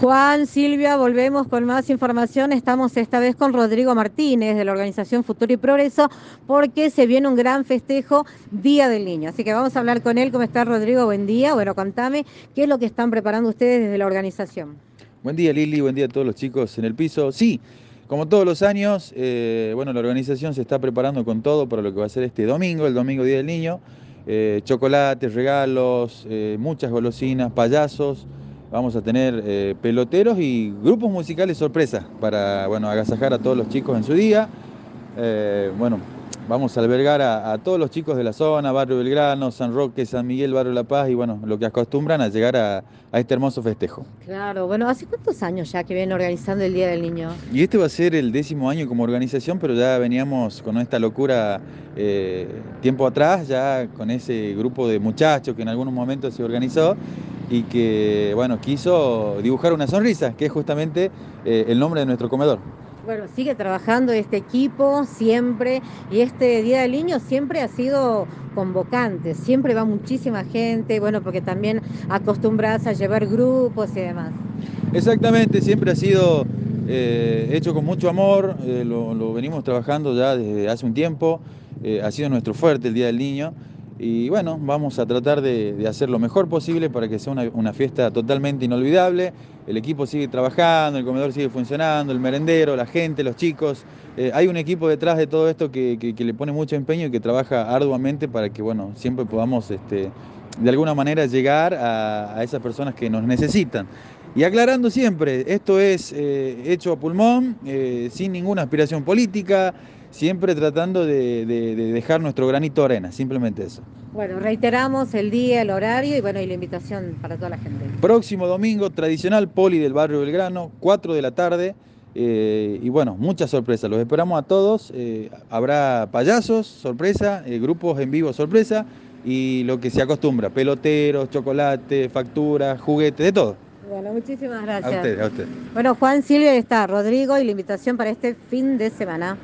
Juan, Silvia, volvemos con más información. Estamos esta vez con Rodrigo Martínez de la organización Futuro y Progreso porque se viene un gran festejo Día del Niño. Así que vamos a hablar con él. ¿Cómo está Rodrigo? Buen día. Bueno, contame qué es lo que están preparando ustedes desde la organización. Buen día Lili, buen día a todos los chicos en el piso. Sí, como todos los años, eh, bueno, la organización se está preparando con todo para lo que va a ser este domingo, el domingo Día del Niño. Eh, chocolates, regalos, eh, muchas golosinas, payasos. Vamos a tener peloteros y grupos musicales sorpresa para bueno, agasajar a todos los chicos en su día. Bueno, vamos a albergar a, todos los chicos de la zona, Barrio Belgrano, San Roque, San Miguel, Barrio La Paz y bueno, lo que acostumbran a llegar a, este hermoso festejo. Claro, bueno, ¿hace cuántos años ya que vienen organizando el Día del Niño? Y este va a ser el décimo año como organización, pero ya veníamos con esta locura eh, tiempo atrás, ya con ese grupo de muchachos que en algunos momentos se organizó y que, bueno, quiso dibujar una sonrisa, que es justamente eh, el nombre de nuestro comedor. Bueno, sigue trabajando este equipo siempre y este Día del Niño siempre ha sido convocante, siempre va muchísima gente, bueno, porque también acostumbras a llevar grupos y demás. Exactamente, siempre ha sido eh, hecho con mucho amor, eh, lo, venimos trabajando ya desde hace un tiempo, eh, ha sido nuestro fuerte el Día del Niño y bueno, vamos a tratar de, hacer lo mejor posible para que sea una, fiesta totalmente inolvidable. El equipo sigue trabajando, el comedor sigue funcionando, el merendero, la gente, los chicos. Eh, hay un equipo detrás de todo esto que, le pone mucho empeño y que trabaja arduamente para que bueno, siempre podamos este, de alguna manera llegar a, esas personas que nos necesitan. Y aclarando siempre, esto es eh, hecho a pulmón, eh, sin ninguna aspiración política, siempre tratando de, dejar nuestro granito de arena, simplemente eso. Bueno, reiteramos el día, el horario y bueno, y la invitación para toda la gente. Próximo domingo, tradicional poli del barrio Belgrano, 4 de la tarde. Eh, y bueno, muchas sorpresas, los esperamos a todos. Habrá payasos, sorpresa, grupos en vivo, sorpresa, y lo que se acostumbra, peloteros, chocolate, facturas, juguetes, de todo. Bueno, muchísimas gracias. A usted, a usted. Bueno, Juan Silvia está, Rodrigo y la invitación para este fin de semana.